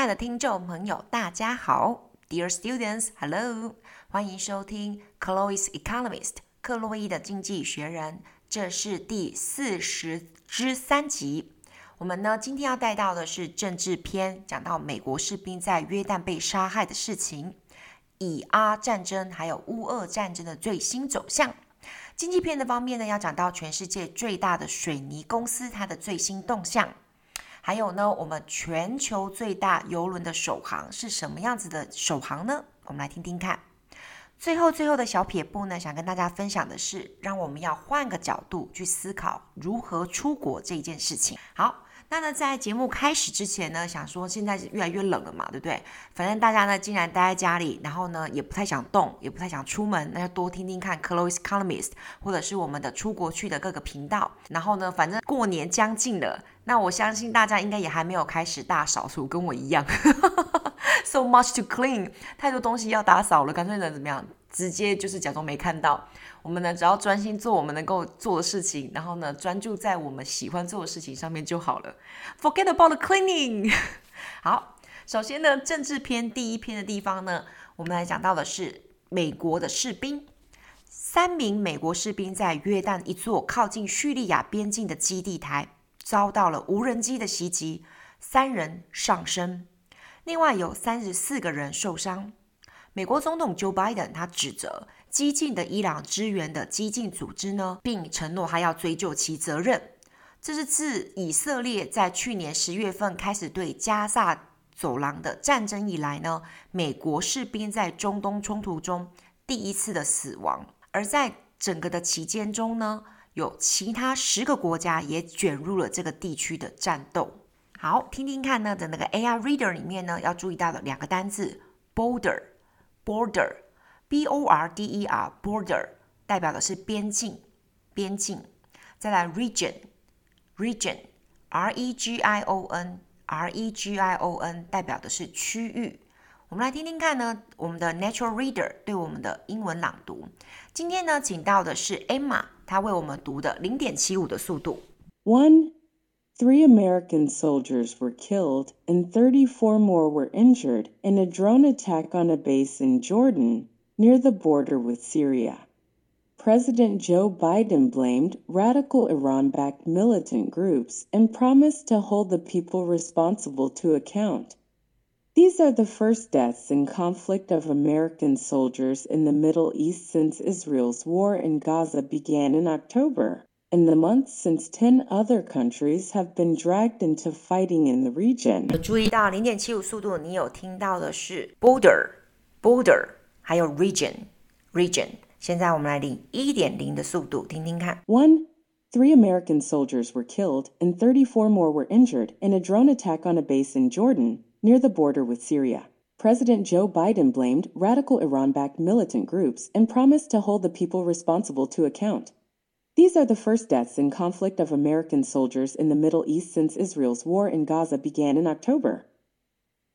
亲爱的听众朋友，大家好，Dear students，Hello，欢迎收听 Chloe's Economist，克洛伊的经济学人，这是第四十之三集。我们呢，今天要带到的是政治篇，讲到美国士兵在约旦被杀害的事情，以阿战争还有乌俄战争的最新走向。经济篇的方面呢，要讲到全世界最大的水泥公司它的最新动向。还有呢，我们全球最大游轮的首航是什么样子的首航呢？我们来听听看。最后最后的小撇步呢，想跟大家分享的是，让我们要换个角度去思考如何出国这一件事情。好。那呢，在节目开始之前呢，想说现在是越来越冷了嘛，对不对？反正大家呢，既然待在家里，然后呢，也不太想动，也不太想出门，那就多听听看 Chloe's Economist，或者是我们的出国去的各个频道。然后呢，反正过年将近了，那我相信大家应该也还没有开始大扫除，跟我一样，so much to clean，太多东西要打扫了，干脆能怎么样？直接就是假装没看到，我们呢，只要专心做我们能够做的事情，然后呢，专注在我们喜欢做的事情上面就好了。Forget about the cleaning。好，首先呢，政治篇第一篇的地方呢，我们来讲到的是美国的士兵，三名美国士兵在约旦一座靠近叙利亚边境的基地台遭到了无人机的袭击，三人丧生，另外有三十四个人受伤。美国总统 Joe Biden 他指责激进的伊朗支援的激进组织呢，并承诺他要追究其责任。这是自以色列在去年十月份开始对加萨走廊的战争以来呢，美国士兵在中东冲突中第一次的死亡。而在整个的期间中呢，有其他十个国家也卷入了这个地区的战斗。好，听听看呢的那个 AI Reader 里面呢，要注意到的两个单字 Border。Border，B-O-R-D-E-R，border 代表的是边境，边境。再来 region，region，R-E-G-I-O-N，R-E-G-I-O-N 代表的是区域。我们来听听看呢，我们的 Natural Reader 对我们的英文朗读。今天呢，请到的是 Emma，她为我们读的零点七五的速度。One Three American soldiers were killed and 34 more were injured in a drone attack on a base in Jordan, near the border with Syria. President Joe Biden blamed radical Iran-backed militant groups and promised to hold the people responsible to account. These are the first deaths in conflict of American soldiers in the Middle East since Israel's war in Gaza began in October In the months since ten other countries have been dragged into fighting in the region。注意到零点七五速度，你有听到的是 border border，还有 region region。现在我们来领一点零的速度，听听看。One, three American soldiers were killed and 34 more were injured in a drone attack on a base in Jordan, near the border with Syria. President Joe Biden blamed radical Iran-backed militant groups and promised to hold the people responsible to account. These are the first deaths in conflict of American soldiers in the Middle East since Israel's war in Gaza began in October.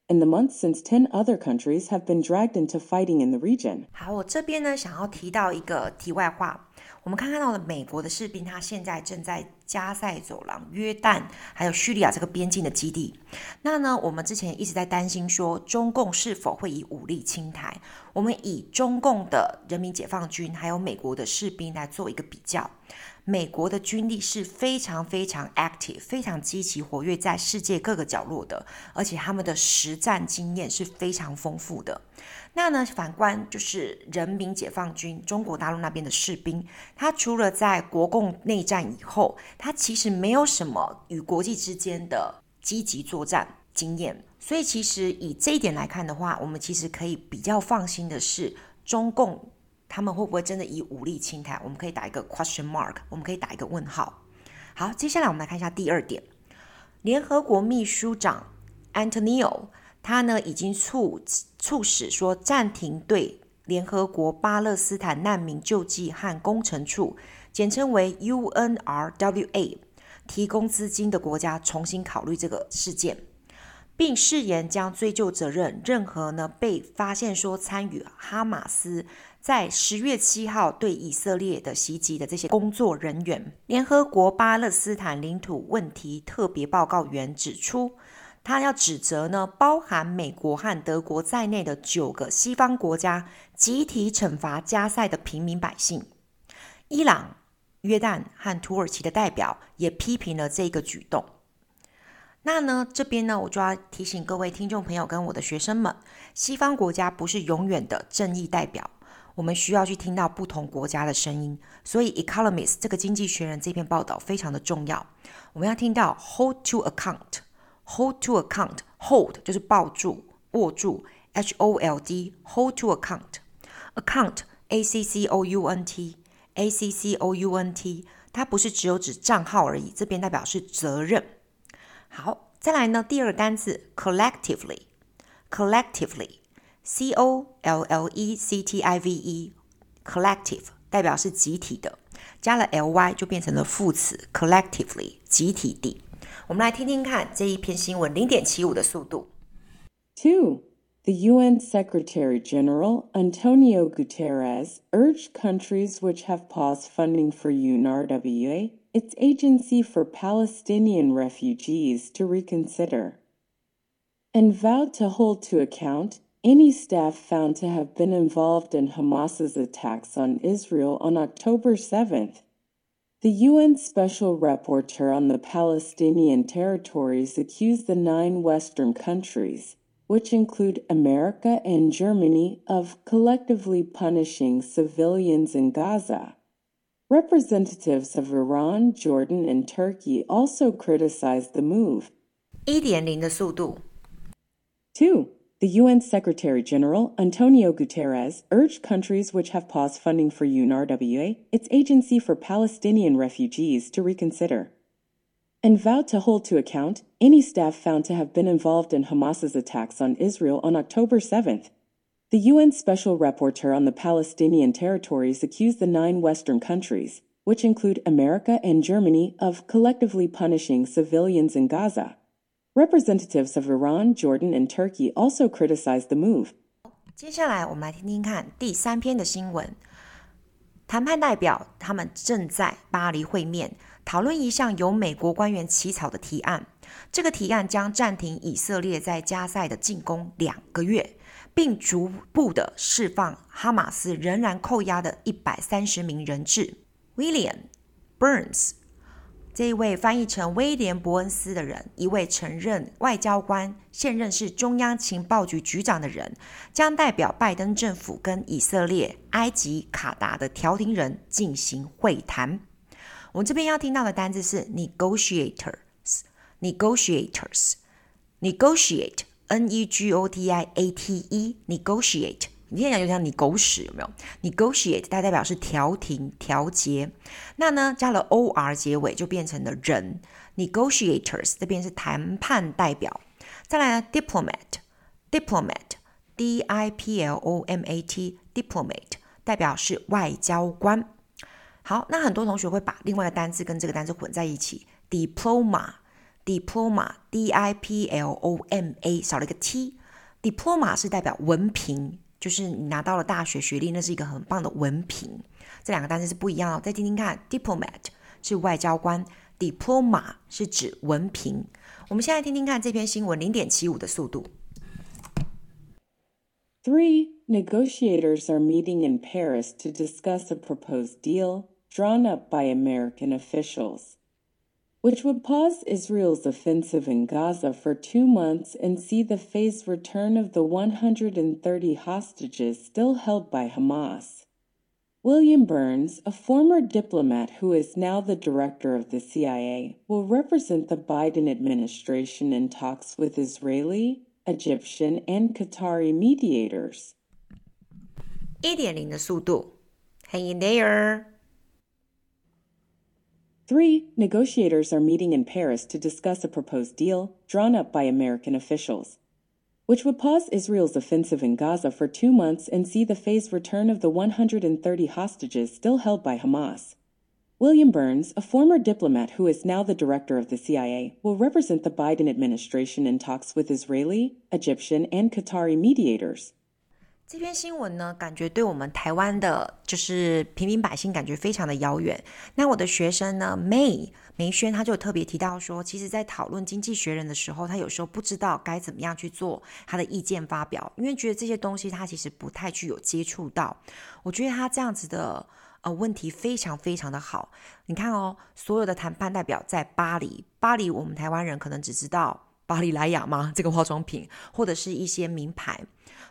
In the months since 10 other countries have been dragged into fighting in the region. 好，我这边呢想要提到一个题外话， 我们看看到了美国的士兵，他现在正在加塞走廊、约旦还有叙利亚这个边境的基地。那呢，我们之前一直在担心说，中共是否会以武力侵台？我们以中共的人民解放军还有美国的士兵来做一个比较。美国的军力是非常非常 active，非常积极活跃在世界各个角落的，而且他们的实战经验是非常丰富的。那呢，反观就是人民解放军中国大陆那边的士兵，他除了在国共内战以后，他其实没有什么与国际之间的积极作战经验。所以，其实以这一点来看的话，我们其实可以比较放心的是中共。他们会不会真的以武力侵台？我们可以打一个 question mark，我们可以打一个问号。好，接下来我们来看一下第二点。联合国秘书长 Antonio，他呢已经促促使说暂停对联合国巴勒斯坦难民救济和工程处，简称为 UNRWA，提供资金的国家重新考虑这个事件，并誓言将追究责任任何呢被发现说参与哈马斯。在十月七号对以色列的袭击的这些工作人员，联合国巴勒斯坦领土问题特别报告员指出，他要指责呢，包含美国和德国在内的九个西方国家集体惩罚加塞的平民百姓。伊朗、约旦和土耳其的代表也批评了这个举动。那呢，这边呢，我就要提醒各位听众朋友跟我的学生们，西方国家不是永远的正义代表，我们需要去听到不同国家的声音。所以，《Economist》这个经济学人这篇报道非常的重要，我们要听到 “hold to account”。Hold to account. Hold 就是抱住、握住。H O L D. Hold to account. Account. A C C O U N T. A C C O U N T. 它不是只有指账号而已，这边代表是责任。好，再来呢，第二个单词 collectively. Collectively. C O L L E C T I V E. Collective 代表是集体的，加了 L Y 就变成了副词 collectively 集体地。我们来听听看这一篇新闻，零点七五的速度。Two, the UN Secretary General Antonio Guterres urged countries which have paused funding for UNRWA, its agency for Palestinian refugees, to reconsider, and vowed to hold to account any staff found to have been involved in Hamas's attacks on Israel on October 7th. The UN Special Rapporteur on the Palestinian territories accused the nine Western countries, which include America and Germany, of collectively punishing civilians in Gaza. Representatives of Iran, Jordan, and Turkey also criticized the move. 1.0的速度。Two. The UN Secretary General, Antonio Guterres, urged countries which have paused funding for UNRWA, its agency for Palestinian refugees, to reconsider, and vowed to hold to account any staff found to have been involved in Hamas's attacks on Israel on October 7th. The UN Special Rapporteur on the Palestinian territories accused the nine Western countries, which include America and Germany, of collectively punishing civilians in Gaza. Representatives of Iran, Jordan, and Turkey also criticized the move. 接下来，我们来听听看第三篇的新闻。谈判代表他们正在巴黎会面，讨论一项由美国官员起草的提案。这个提案将暂停以色列在加赛的进攻两个月，并逐步的释放哈马斯仍然扣押的一百三十名人质。William Burns。这一位翻译成威廉·伯恩斯的人，一位曾任外交官、现任是中央情报局局长的人，将代表拜登政府跟以色列、埃及、卡达的调停人进行会谈。我们这边要听到的单字是 negotiators，negotiators，negotiate，n e g o t i a t e，negotiate。你现在讲就像你狗屎有没有？negotiate 它代表是调停、调节。那呢，加了 or 结尾就变成了人。negotiators 这边是谈判代表。再来呢，diplomat，diplomat，d-i-p-l-o-m-a-t，diplomat 代表是外交官。好，那很多同学会把另外一个单字跟这个单字混在一起，diploma，diploma，d-i-p-l-o-m-a 少了一个 t，diploma 是代表文凭。就是你拿到了大学学历，那是一个很棒的文凭。这两个单词是不一样哦。再听听看，diplomat 是外交官，diploma 是指文凭。我们现在听听看这篇新闻零点七五的速度。Three negotiators are meeting in Paris to discuss a proposed deal drawn up by American officials. which would pause Israel's offensive in Gaza for two months and see the phased return of the 130 hostages still held by Hamas. William Burns, a former diplomat who is now the director of the CIA, will represent the Biden administration in talks with Israeli, Egyptian, and Qatari mediators. 1.0的速度，Hang in there. Three, negotiators are meeting in Paris to discuss a proposed deal drawn up by American officials, which would pause Israel's offensive in Gaza for two months and see the phased return of the 130 hostages still held by Hamas. William Burns, a former diplomat who is now the director of the CIA, will represent the Biden administration in talks with Israeli, Egyptian, and Qatari mediators. 这篇新闻呢，感觉对我们台湾的，就是平民百姓，感觉非常的遥远。那我的学生呢，May 梅轩，他就特别提到说，其实，在讨论经济学人的时候，他有时候不知道该怎么样去做他的意见发表，因为觉得这些东西他其实不太具有接触到。我觉得他这样子的呃问题非常非常的好。你看哦，所有的谈判代表在巴黎，巴黎我们台湾人可能只知道巴黎莱雅吗？这个化妆品或者是一些名牌。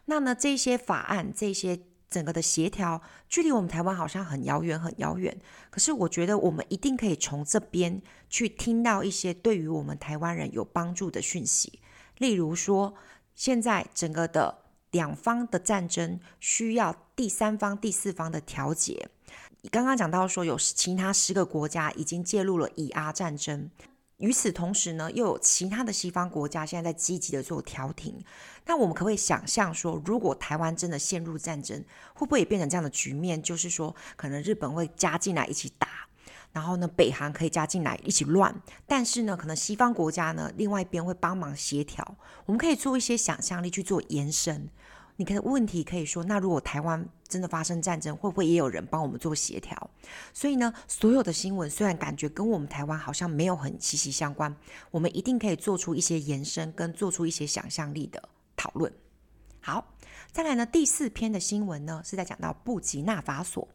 那呢，这些法案，这些整个的协调，距离我们台湾好像很遥远，很遥远。可是我觉得我们一定可以从这边去听到一些对于我们台湾人有帮助的讯息。例如说，现在整个的两方的战争需要第三方、第四方的调解。刚刚讲到说，有其他十个国家已经介入了以阿战争。与此同时呢，又有其他的西方国家现在在积极的做调停。那我们可不可以想象说，如果台湾真的陷入战争，会不会也变成这样的局面？就是说，可能日本会加进来一起打，然后呢，北韩可以加进来一起乱。但是呢，可能西方国家呢，另外一边会帮忙协调。我们可以做一些想象力去做延伸。你看问题可以说，那如果台湾真的发生战争，会不会也有人帮我们做协调？所以呢，所有的新闻虽然感觉跟我们台湾好像没有很息息相关，我们一定可以做出一些延伸，跟做出一些想象力的讨论。好，再来呢，第四篇的新闻呢是在讲到布吉纳法索，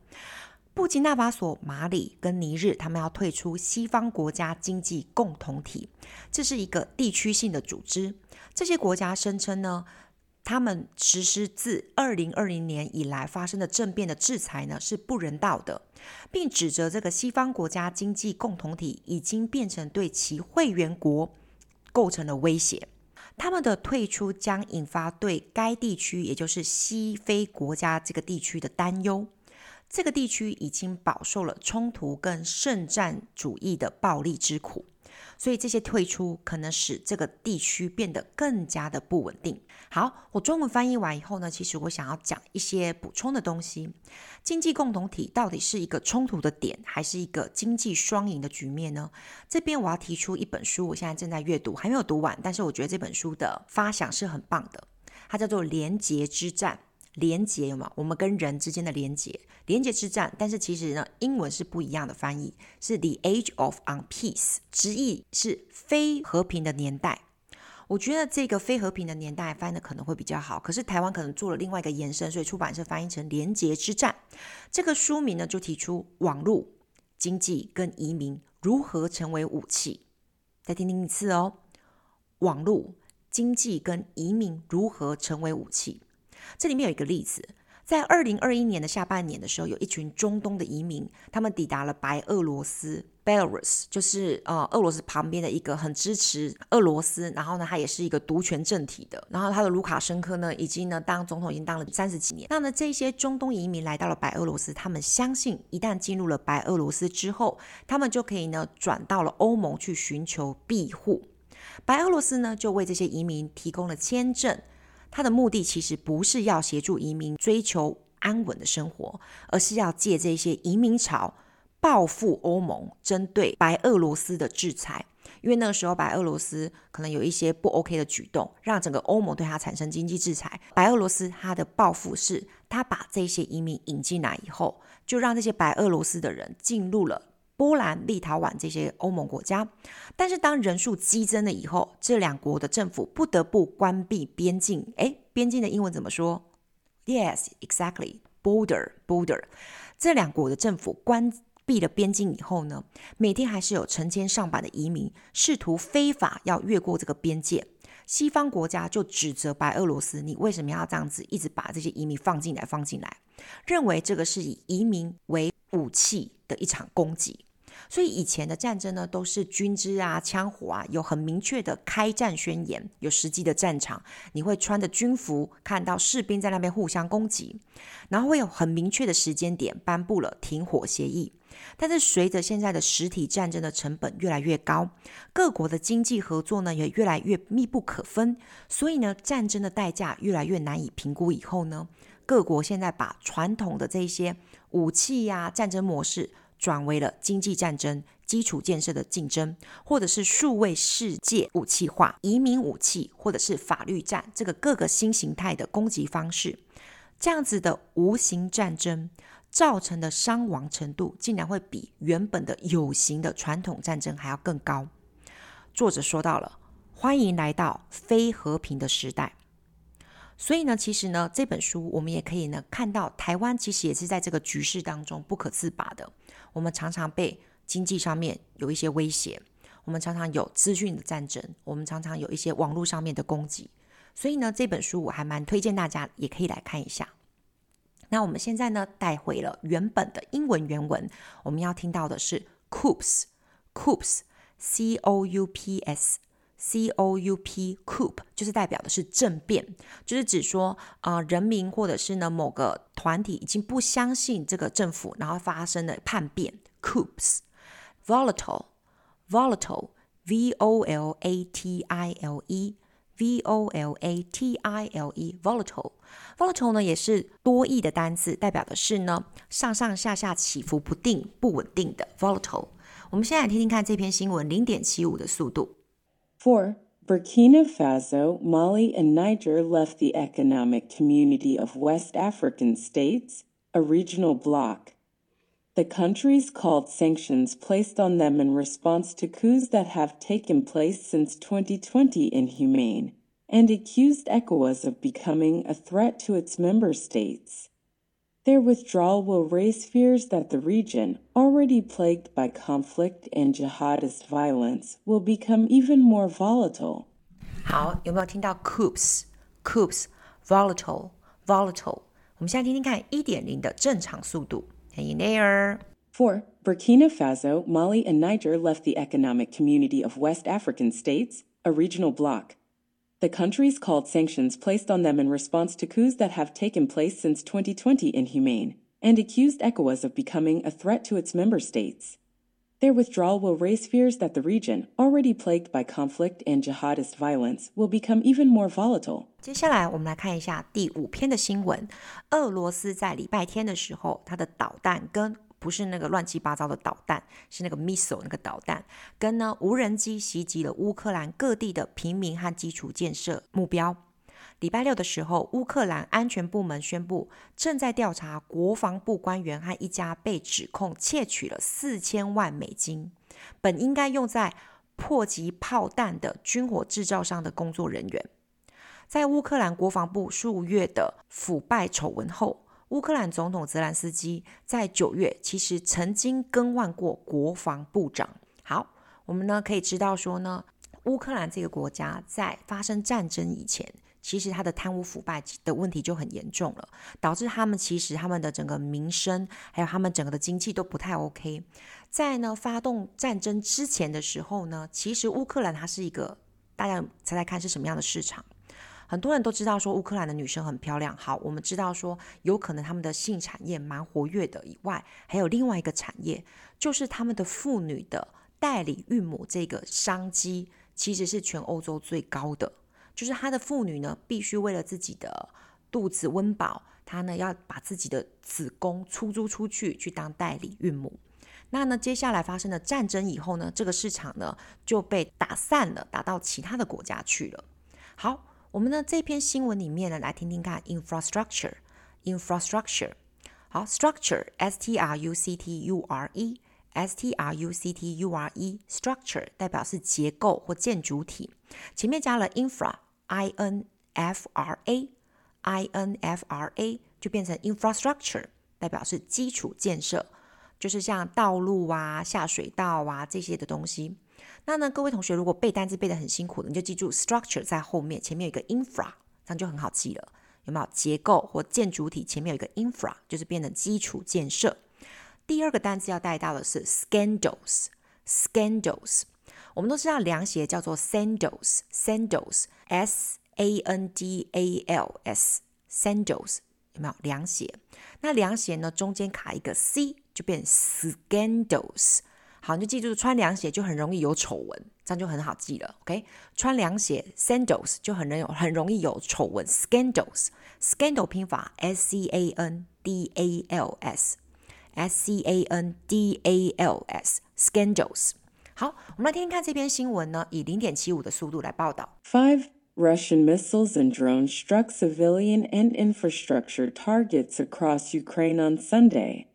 布吉纳法索、马里跟尼日，他们要退出西方国家经济共同体，这是一个地区性的组织。这些国家声称呢。他们实施自二零二零年以来发生的政变的制裁呢，是不人道的，并指责这个西方国家经济共同体已经变成对其会员国构成了威胁。他们的退出将引发对该地区，也就是西非国家这个地区的担忧。这个地区已经饱受了冲突跟圣战主义的暴力之苦。所以这些退出可能使这个地区变得更加的不稳定。好，我中文翻译完以后呢，其实我想要讲一些补充的东西。经济共同体到底是一个冲突的点，还是一个经济双赢的局面呢？这边我要提出一本书，我现在正在阅读，还没有读完，但是我觉得这本书的发想是很棒的，它叫做《连结之战》。连结有吗？我们跟人之间的连结，连结之战。但是其实呢，英文是不一样的翻译，是 The Age of Unpeace，直译是非和平的年代。我觉得这个非和平的年代翻的可能会比较好，可是台湾可能做了另外一个延伸，所以出版社翻译成连结之战。这个书名呢，就提出网络经济跟移民如何成为武器。再听听一次哦，网络经济跟移民如何成为武器。这里面有一个例子，在二零二一年的下半年的时候，有一群中东的移民，他们抵达了白俄罗斯 （Belarus），就是呃俄罗斯旁边的一个很支持俄罗斯，然后呢，他也是一个独权政体的。然后他的卢卡申科呢，已经呢当总统已经当了三十几年。那呢，这些中东移民来到了白俄罗斯，他们相信一旦进入了白俄罗斯之后，他们就可以呢转到了欧盟去寻求庇护。白俄罗斯呢就为这些移民提供了签证。他的目的其实不是要协助移民追求安稳的生活，而是要借这些移民潮报复欧盟针对白俄罗斯的制裁。因为那个时候白俄罗斯可能有一些不 OK 的举动，让整个欧盟对他产生经济制裁。白俄罗斯他的报复是，他把这些移民引进来以后，就让这些白俄罗斯的人进入了。波兰、立陶宛这些欧盟国家，但是当人数激增了以后，这两国的政府不得不关闭边境。诶，边境的英文怎么说？Yes, exactly. Border, border. 这两国的政府关闭了边境以后呢，每天还是有成千上百的移民试图非法要越过这个边界。西方国家就指责白俄罗斯：你为什么要这样子一直把这些移民放进来、放进来？认为这个是以移民为武器的一场攻击。所以以前的战争呢，都是军支啊、枪火啊，有很明确的开战宣言，有实际的战场，你会穿着军服看到士兵在那边互相攻击，然后会有很明确的时间点颁布了停火协议。但是随着现在的实体战争的成本越来越高，各国的经济合作呢也越来越密不可分，所以呢战争的代价越来越难以评估。以后呢，各国现在把传统的这些武器呀、战争模式。转为了经济战争、基础建设的竞争，或者是数位世界武器化、移民武器，或者是法律战，这个各个新形态的攻击方式。这样子的无形战争造成的伤亡程度，竟然会比原本的有形的传统战争还要更高。作者说到了，欢迎来到非和平的时代。所以呢，其实呢，这本书我们也可以呢看到，台湾其实也是在这个局势当中不可自拔的。我们常常被经济上面有一些威胁，我们常常有资讯的战争，我们常常有一些网络上面的攻击。所以呢，这本书我还蛮推荐大家也可以来看一下。那我们现在呢带回了原本的英文原文，我们要听到的是 Coops，Coops，C O U P S。C O U P coup 就是代表的是政变，就是指说啊、人民或者是呢某个团体已经不相信这个政府，然后发生了叛变。Coups volatile volatile V O L A T I L E V O L A T I L E volatile volatile 呢也是多义的单词，代表的是呢上上下下起伏不定、不稳定的 volatile。我们先来听听看这篇新闻，零点七五的速度。4. Burkina Faso, Mali, and Niger left the Economic Community of West African States, a regional bloc. The countries called sanctions placed on them in response to coups that have taken place since 2020 inhumane, and accused ECOWAS of becoming a threat to its member states. Their withdrawal will raise fears that the region, already plagued by conflict and jihadist violence, will become even more volatile. 好，有没有听到 coups, coups, volatile, volatile？我们现在听听看一点零的正常速度。Hang in there. Four, Burkina Faso, Mali, and Niger left the Economic Community of West African States, a regional bloc. The countries called sanctions placed on them in response to coups that have taken place since 2020 inhumane, and accused ECOWAS of becoming a threat to its member states. Their withdrawal will raise fears that the region, already plagued by conflict and jihadist violence, will become even more volatile. 接下来，我们来看一下第五篇的新闻。俄罗斯在礼拜天的时候，它的导弹跟 不是那个乱七八糟的导弹，是那个 missile 那个导弹，跟呢无人机袭击了乌克兰各地的平民和基础建设目标。礼拜六的时候，乌克兰安全部门宣布，正在调查国防部官员和一家被指控窃取了四千万美金，本应该用在迫击炮弹的军火制造商的工作人员。在乌克兰国防部数月的腐败丑闻后，乌克兰总统泽兰斯基在九月其实曾经更换过国防部长。好，我们呢可以知道说呢，乌克兰这个国家在发生战争以前，其实它的贪污腐败的问题就很严重了，导致他们其实他们的整个民生还有他们整个的经济都不太 OK。在呢发动战争之前的时候呢，其实乌克兰它是一个大家猜猜看是什么样的市场？很多人都知道说乌克兰的女生很漂亮，好，我们知道说有可能他们的性产业蛮活跃的，以外还有另外一个产业，就是他们的妇女的代理孕母这个商机，其实是全欧洲最高的。就是他的妇女呢，必须为了自己的肚子温饱，她呢要把自己的子宫出租出去去当代理孕母。那呢，接下来发生了战争以后呢，这个市场呢就被打散了，打到其他的国家去了。好。我们呢这篇新闻里面呢，来听听看 infrastructure，infrastructure，好，structure，s t r u c t u r e，s t r u c t u r e，structure 代表是结构或建筑体，前面加了 infra，i n f r a，i n f r a 就变成 infrastructure，代表是基础建设，就是像道路啊、下水道啊这些的东西。那呢，各位同学，如果背单词背得很辛苦的，你就记住 structure 在后面，前面有一个 infra，这样就很好记了。有没有结构或建筑体前面有一个 infra，就是变成基础建设。第二个单词要带到的是 scandals，scandals。我们都知道凉鞋叫做 sandals，sandals，s a n d a l s，sandals 有没有凉鞋？那凉鞋呢，中间卡一个 c，就变 scandals。好，你就记住，穿凉鞋就很容易有丑闻，这样就很好记了。OK，穿凉鞋 sandals 就很容有很容易有丑闻 scandals，scandal 拼法 s c a n d a l s，s c a n d a l s，scandals。好，我们来听听看这篇新闻呢，以零点七五的速度来报道。Five Russian missiles and drones struck civilian and infrastructure targets across Ukraine on Sunday.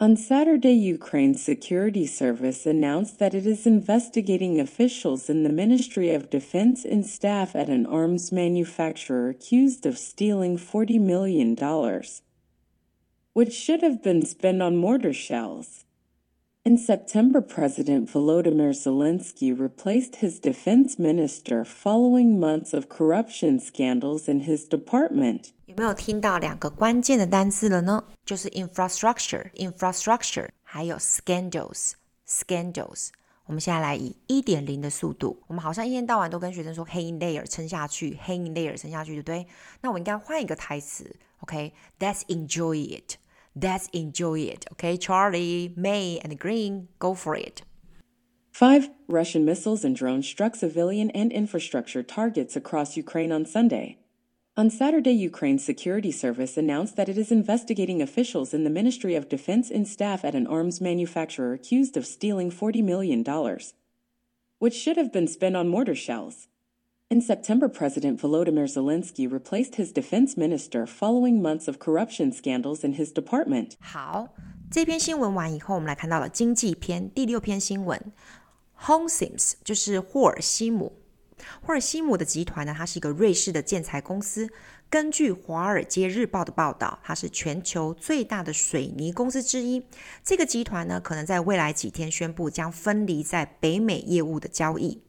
On Saturday, Ukraine's security service announced that it is investigating officials in the Ministry of Defense and staff at an arms manufacturer accused of stealing $40 million, which should have been spent on mortar shells. In September, President Volodymyr Zelensky replaced his defense minister following months of corruption scandals in his department. 有没有听到两个关键的单词了呢？就是 infrastructure、infrastructure，还有 scandals、scandals。我们现在来以一点零的速度，我们好像一天到晚都跟学生说 hang in there 撑下去，hang in there 撑下去，对不对？那我应该换一个台词，OK？Let's、okay? enjoy it。Let's enjoy it. Okay, Charlie, May, and Green, go for it. Five Russian missiles and drones struck civilian and infrastructure targets across Ukraine on Sunday. On Saturday, Ukraine's security service announced that it is investigating officials in the Ministry of Defense and staff at an arms manufacturer accused of stealing $40 million, which should have been spent on mortar shells. In September, President Volodymyr Zelensky replaced his defense minister following months of corruption scandals in his department. 好，这篇新闻完以后，我们来看到了经济篇第六篇新闻。Holcim 就是霍尔西姆， 霍尔西姆的集团呢，它是一个瑞士的建材公司。根据《华尔街日报》的报道，它是全球最大的水泥公司之一。这个集团呢，可能在未来几天宣布将分离在北美业务的交易。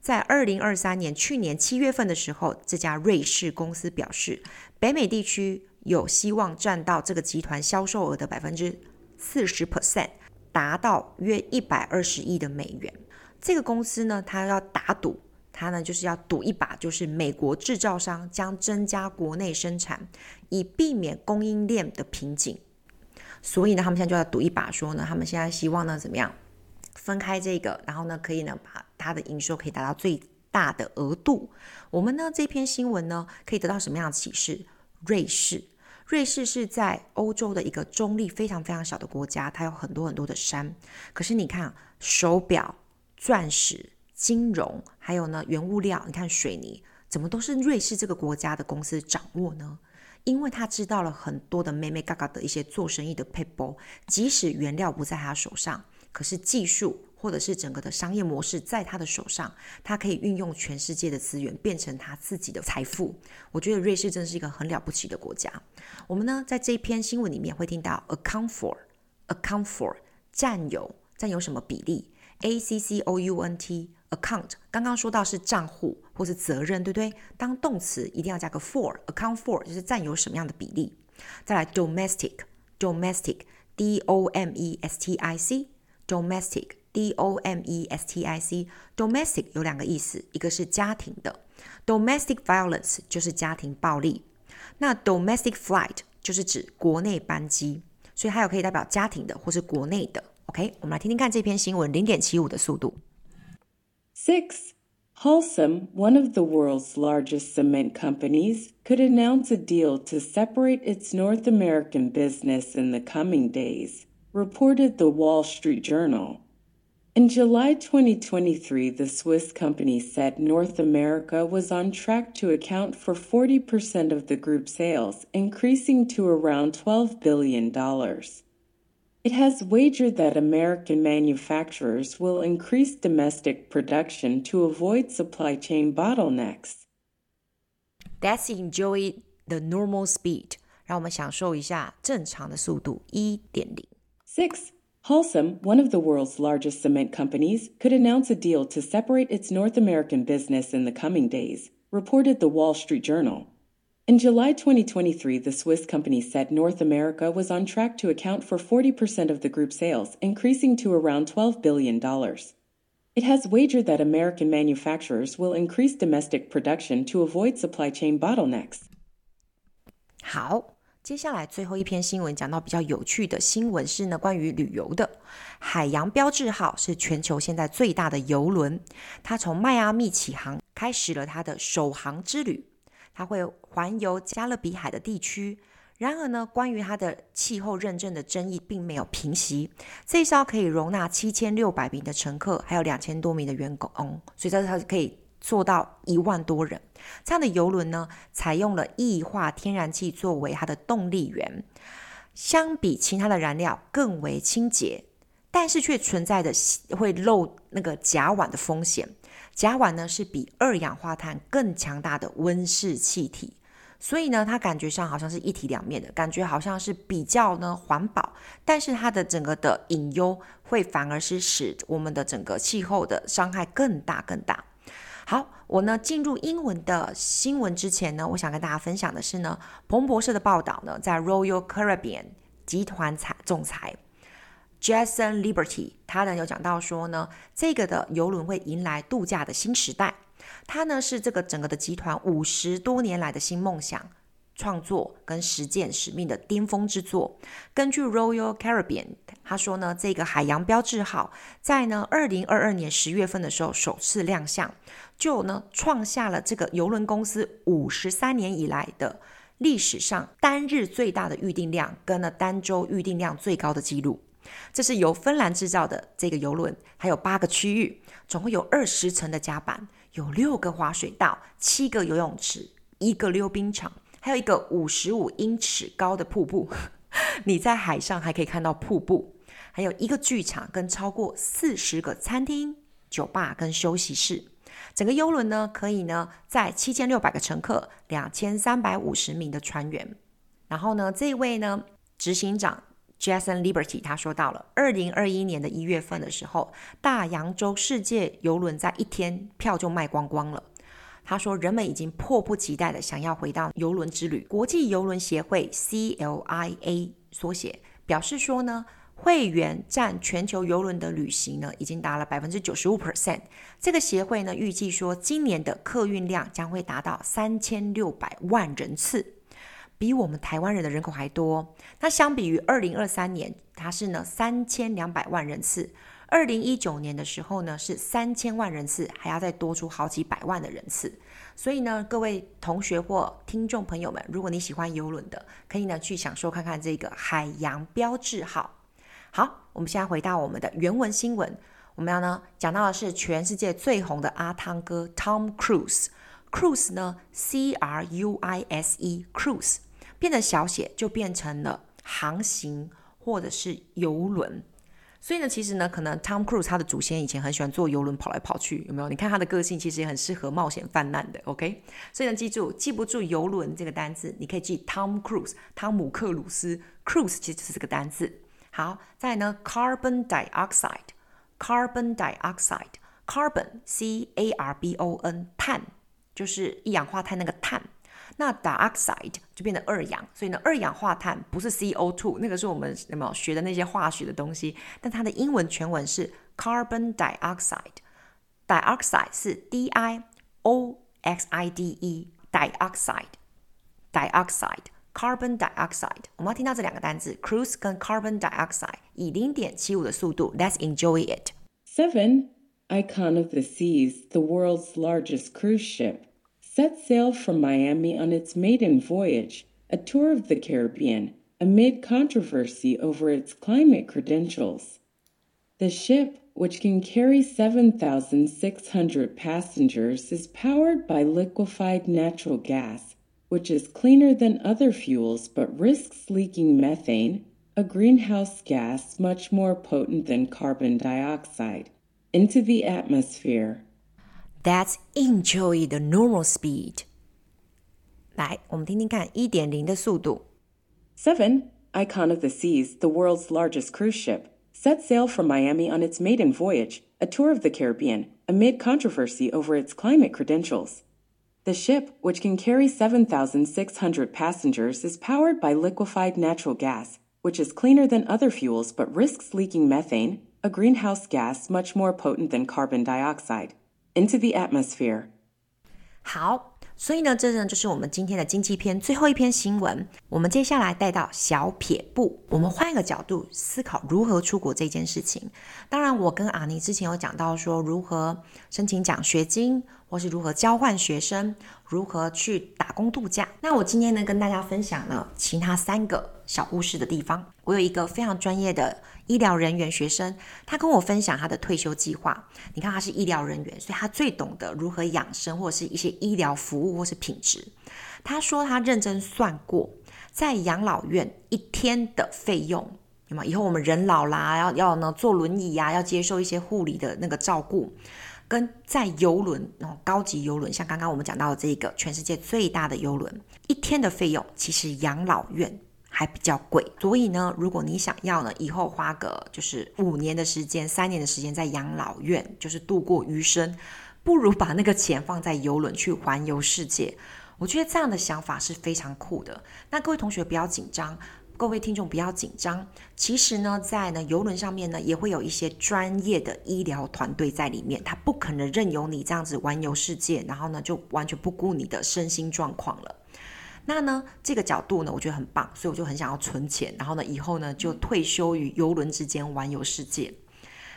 在二零二三年去年七月份的时候，这家瑞士公司表示，北美地区有希望占到这个集团销售额的百分之四十 percent，达到约一百二十亿的美元。这个公司呢，它要打赌，它呢就是要赌一把，就是美国制造商将增加国内生产，以避免供应链的瓶颈。所以呢，他们现在就要赌一把，说呢，他们现在希望呢怎么样？分开这个，然后呢，可以呢把它的营收可以达到最大的额度。我们呢这篇新闻呢可以得到什么样的启示？瑞士，瑞士是在欧洲的一个中立非常非常小的国家，它有很多很多的山。可是你看，手表、钻石、金融，还有呢原物料，你看水泥，怎么都是瑞士这个国家的公司掌握呢？因为他知道了很多的妹妹嘎嘎的一些做生意的 people，，即使原料不在他手上。可是技术或者是整个的商业模式在他的手上，他可以运用全世界的资源变成他自己的财富。我觉得瑞士真是一个很了不起的国家。我们呢在这一篇新闻里面会听到 account for，account for 占有，占有什么比例？A C C O U N T account 刚刚说到是账户或是责任，对不对？当动词一定要加个 for，account for 就是占有什么样的比例？再来 domestic，domestic D O M E S T I C。Domestic, D-O-M-E-S-T-I-C, domestic 有两个意思，一个是家庭的，domestic violence 就是家庭暴力，那 domestic flight 就是指国内班机，所以还有可以代表家庭的或是国内的。OK，我们来听听看这篇新闻，零点七五的速度。Six, Holcim, one of the world's largest cement companies, could announce a deal to separate its North American business in the coming days. reported the Wall Street Journal. In July 2023, the Swiss company said North America was on track to account for 40% of the group's sales, increasing to around $12 billion. It has wagered that American manufacturers will increase domestic production to avoid supply chain bottlenecks. Let's enjoy the normal speed. 让我们享受一下正常的速度，一点零。Six, Holcim, one of the world's largest cement companies, could announce a deal to separate its North American business in the coming days, reported the Wall Street Journal. In July 2023, the Swiss company said North America was on track to account for 40% of the group's sales, increasing to around $12 billion. It has wagered that American manufacturers will increase domestic production to avoid supply chain bottlenecks. 好。接下来最后一篇新闻讲到比较有趣的新闻是呢，关于旅游的。海洋标志号是全球现在最大的邮轮，它从迈阿密起航，开始了它的首航之旅。 它会环游加勒比海的地区。然而呢，关于它的气候认证的争议并没有平息。这一艘可以容纳七千六百名的乘客，还有两千多名的员工，所以这是它可以。坐到一万多人。这样的邮轮呢，采用了液化天然气作为它的动力源，相比其他的燃料更为清洁，但是却存在着会漏那个甲烷的风险。甲烷呢是比二氧化碳更强大的温室气体。所以呢，它感觉上好像是一体两面的，感觉好像是比较呢环保，但是它的整个的隐忧会反而是使我们的整个气候的伤害更大更大。好，我呢进入英文的新闻之前呢，我想跟大家分享的是呢，彭博社的报道呢，在 Royal Caribbean 集团财总裁 Jason Liberty 他呢有讲到说呢，这个的邮轮会迎来度假的新时代。它呢是这个整个的集团五十多年来的新梦想、创作跟实践使命的巅峰之作。根据 Royal Caribbean，他说呢，这个海洋标志号在呢二零二二年十月份的时候首次亮相，就呢创下了这个邮轮公司五十三年以来的历史上单日最大的预订量，跟了单周预订量最高的记录。这是由芬兰制造的这个邮轮，还有八个区域，总共有二十层的甲板。有六个滑水道，七个游泳池，一个溜冰场，还有一个五十五英尺高的瀑布。你在海上还可以看到瀑布，还有一个剧场跟超过四十个餐厅、酒吧跟休息室。整个邮轮呢，可以呢载七千六百个乘客，两千三百五十名的船员。然后呢，这位呢执行长。Jason Liberty 他说到了，二零二一年的一月份的时候，大洋洲世界邮轮在一天票就卖光光了。他说，人们已经迫不及待的想要回到邮轮之旅。国际邮轮协会 CLIA 缩写表示说呢，会员占全球邮轮的旅行呢，已经达了百分之九十五 percent。这个协会呢，预计说今年的客运量将会达到三千六百万人次。比我们台湾人的人口还多。那相比于二零二三年，它是呢三千两百万人次；二零一九年的时候呢是三千万人次，还要再多出好几百万的人次。所以呢，各位同学或听众朋友们，如果你喜欢邮轮的，可以呢去享受看看这个海洋标志号。好，我们现在回到我们的原文新闻，我们要呢讲到的是全世界最红的阿汤哥 Tom Cruise。Cruise 呢，C R U I S E，Cruise。变得小写就变成了航行或者是游轮，所以呢，其实呢，可能 Tom Cruise 他的祖先以前很喜欢坐游轮跑来跑去，有没有？你看他的个性其实也很适合冒险犯难的，OK？所以呢，记住记不住游轮这个单字，你可以记 Tom Cruise，汤姆克鲁斯，Cruise 其实是这个单字。好，再来呢，Carbon Dioxide，Carbon Dioxide，Carbon C A R B O N，碳就是一氧化碳那个碳。那 dioxide 就变成二氧，所以呢，二氧化碳不是 CO2，那个是我们有没有学的那些化学的东西？但它的英文全文是 carbon dioxide，dioxide 是 D I O X I D E，dioxide，dioxide，carbon dioxide。我们要听到这两个单词，cruise 跟 carbon dioxide，以零点七五的速度，Let's enjoy it。Seven, Icon of the Seas, the world's largest cruise ship. Set sail from Miami on its maiden voyage, a tour of the Caribbean, amid controversy over its climate credentials. The ship, which can carry 7,600 passengers, is powered by liquefied natural gas, which is cleaner than other fuels but risks leaking methane, a greenhouse gas much more potent than carbon dioxide, into the atmosphere. That's enjoy the normal speed. 来，我们听听看一点零的速度。Seven, Icon of the Seas, the world's largest cruise ship, set sail from Miami on its maiden voyage, a tour of the Caribbean, amid controversy over its climate credentials. The ship, which can carry 7,600 passengers, is powered by liquefied natural gas, which is cleaner than other fuels but risks leaking methane, a greenhouse gas much more potent than carbon dioxide. Into the atmosphere. 好，所以呢，这呢就是我们今天的经济篇最后一篇新闻。我们接下来带到小撇步，我们换一个角度思考如何出国这件事情。当然，我跟阿尼之前有讲到说如何申请奖学金，或是如何交换学生，如何去打工度假。那我今天呢，跟大家分享了其他三个小故事的地方。我有一个非常专业的医疗人员学生，他跟我分享他的退休计划。你看，他是医疗人员，所以他最懂得如何养生，或者是一些医疗服务或是品质。他说他认真算过，在养老院一天的费用，有吗？以后我们人老啦，要要呢坐轮椅呀、要接受一些护理的那个照顾。跟在邮轮哦，高级邮轮，像刚刚我们讲到的这个全世界最大的邮轮，一天的费用其实养老院还比较贵。所以呢，如果你想要呢，以后花个就是五年的时间、三年的时间在养老院，就是度过余生，不如把那个钱放在邮轮去环游世界。我觉得这样的想法是非常酷的。那各位同学不要紧张。各位听众不要紧张，其实呢，在呢游轮上面呢，也会有一些专业的医疗团队在里面，他不可能任由你这样子环游世界，然后呢就完全不顾你的身心状况了。那呢这个角度呢，我觉得很棒，所以我就很想要存钱，然后呢以后呢就退休于游轮之间环游世界。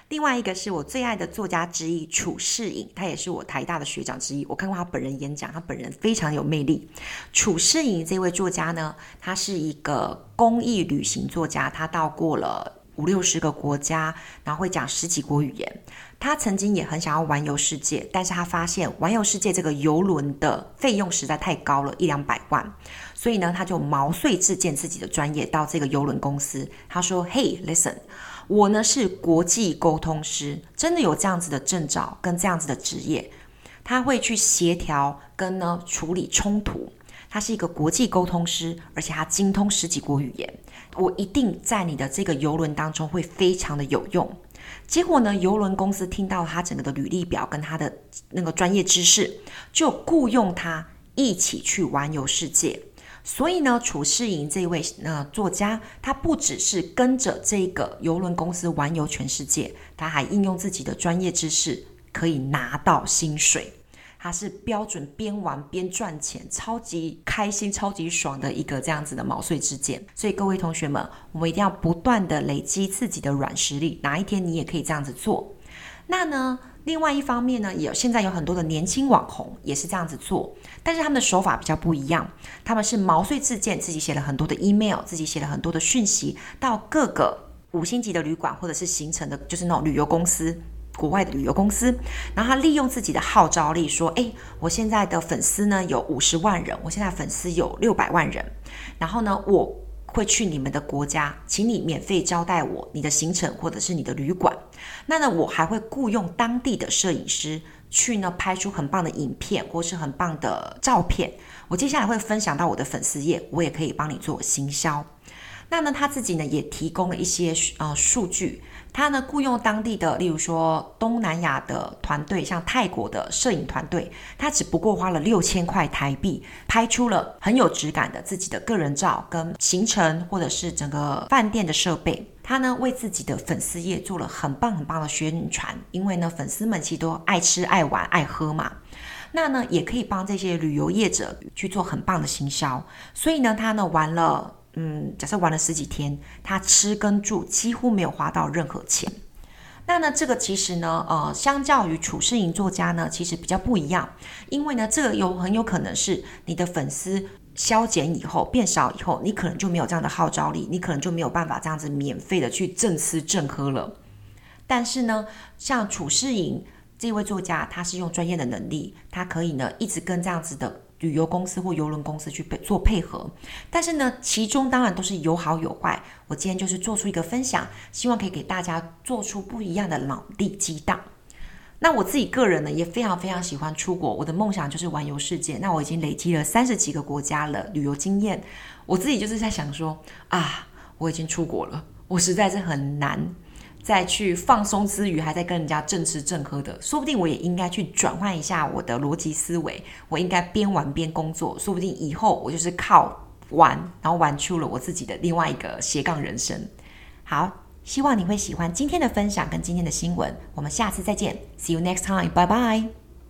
另外一个是我最爱的作家之一褚士莹，他也是我台大的学长之一。我看过他本人演讲，他本人非常有魅力。褚士莹这位作家呢，他是一个公益旅行作家，他到过了五六十个国家，然后会讲十几国语言。他曾经也很想要环游世界，但是他发现环游世界这个邮轮的费用实在太高了，一两百万，所以呢，他就毛遂自荐自己的专业到这个邮轮公司。他说：“Hey, listen。”我呢是国际沟通师，真的有这样子的证照跟这样子的职业，他会去协调跟呢处理冲突。他是一个国际沟通师，而且他精通十几国语言。我一定在你的这个邮轮当中会非常的有用。结果呢，邮轮公司听到他整个的履历表跟他的那个专业知识，就雇佣他一起去环游世界。所以呢，楚世莹这位呃作家，他不只是跟着这个游轮公司环游全世界，他还应用自己的专业知识，可以拿到薪水。他是标准边玩边赚钱，超级开心、超级爽的一个这样子的毛遂自荐。所以各位同学们，我们一定要不断的累积自己的软实力，哪一天你也可以这样子做。那呢？另外一方面呢，也有现在有很多的年轻网红也是这样子做，但是他们的手法比较不一样。他们是毛遂自荐，自己写了很多的 email，自己写了很多的讯息到各个五星级的旅馆或者是行程的，就是那种旅游公司，国外的旅游公司。然后他利用自己的号召力说：“诶，我现在的粉丝呢有五十万人，我现在粉丝有六百万人。然后呢，我。”会去你们的国家，请你免费招待我，你的行程或者是你的旅馆。那呢，我还会雇佣当地的摄影师去呢拍出很棒的影片或是很棒的照片。我接下来会分享到我的粉丝页，我也可以帮你做行销。那呢，他自己呢也提供了一些呃数据。他呢雇佣当地的，例如说东南亚的团队，像泰国的摄影团队，他只不过花了六千块台币，拍出了很有质感的自己的个人照跟行程，或者是整个饭店的设备。他呢为自己的粉丝业做了很棒很棒的宣传，因为呢粉丝们其实都爱吃爱玩爱喝嘛，那呢也可以帮这些旅游业者去做很棒的行销。所以呢他呢玩了。嗯，假设玩了十几天，他吃跟住几乎没有花到任何钱。那呢，这个其实呢，呃，相较于褚士莹作家呢，其实比较不一样，因为呢，这个有很有可能是你的粉丝削减以后变少以后，你可能就没有这样的号召力，你可能就没有办法这样子免费的去正吃正喝了。但是呢，像楚世颖这位作家，他是用专业的能力，他可以呢一直跟这样子的。旅游公司或邮轮公司去配做配合，但是呢，其中当然都是有好有坏。我今天就是做出一个分享，希望可以给大家做出不一样的脑力激荡。那我自己个人呢，也非常非常喜欢出国，我的梦想就是环游世界。那我已经累积了三十几个国家了旅游经验，我自己就是在想说啊，我已经出国了，我实在是很难。再去放松之余，还在跟人家正吃正喝的，说不定我也应该去转换一下我的逻辑思维。我应该边玩边工作，说不定以后我就是靠玩，然后玩出了我自己的另外一个斜杠人生。好，希望你会喜欢今天的分享跟今天的新闻。我们下次再见，See you next time. Bye bye.。